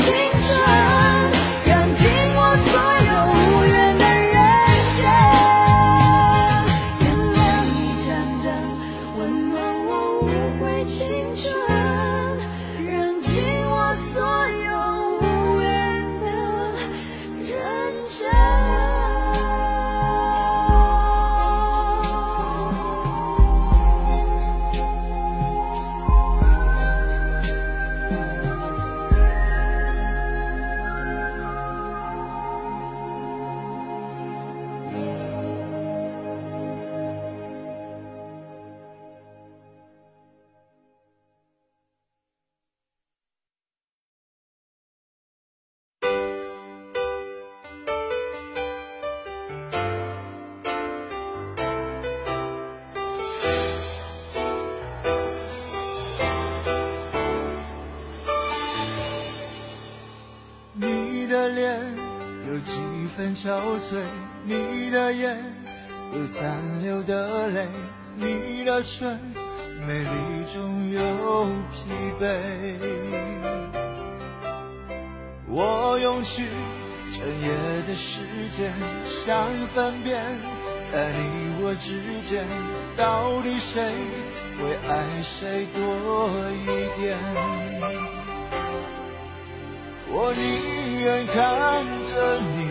change. 憔悴，你的眼有残留的泪，你的唇美丽中有疲惫。我用去整夜的时间，想分辨，在你我之间，到底谁会爱谁多一点？我宁愿看着你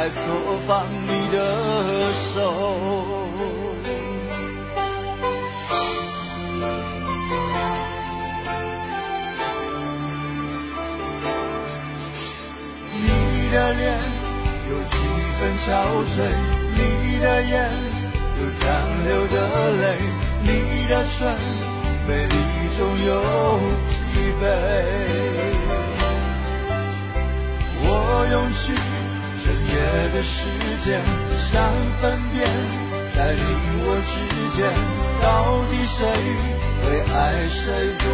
生爱错放你的手。你的脸有几分憔悴，你的眼有残留的泪，你的唇美丽中有疲惫。我用去的时间，想分辨，在你我之间，到底谁会爱谁多？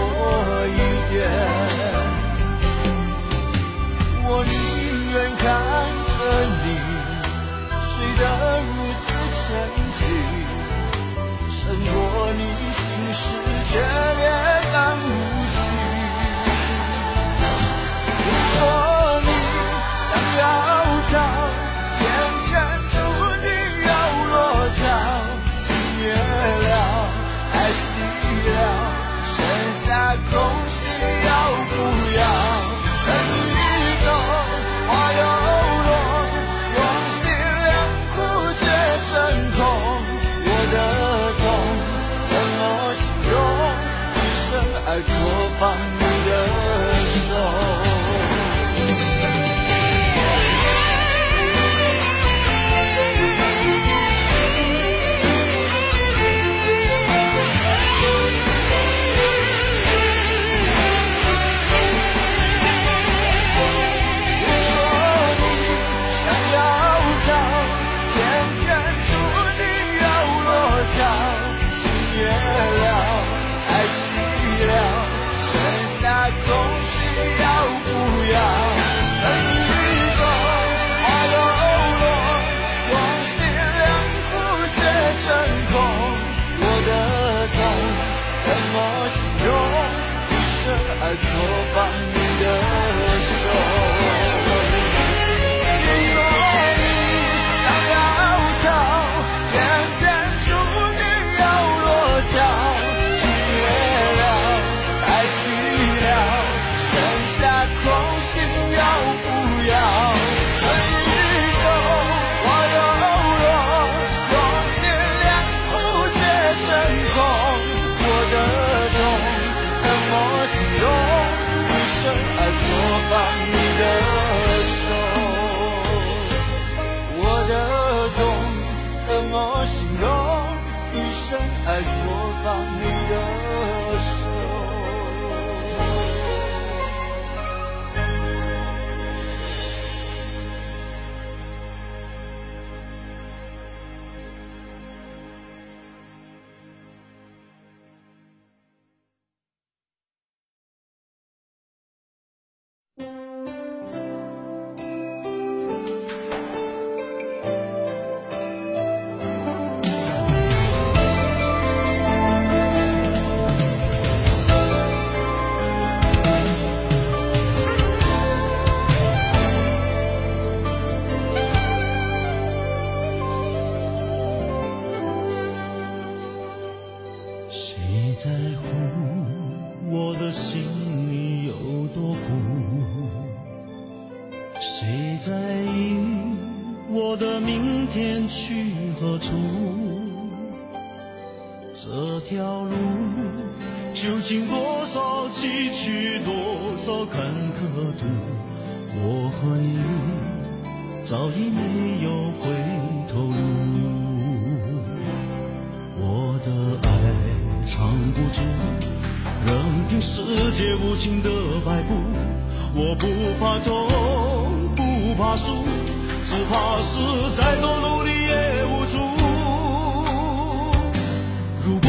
错放你明天去何处？这条路究竟多少崎岖，多少坎坷途，我和你早已没有回头路。我的爱藏不住，任凭世界无情的摆布。我不怕痛，不怕输，只怕是再多努力也无助。如果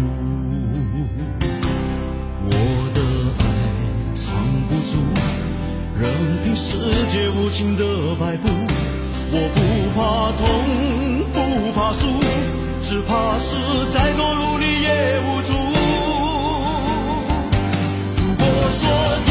世界无情的摆布。我不怕痛，不怕输，只怕是再多努力也无助。如果说你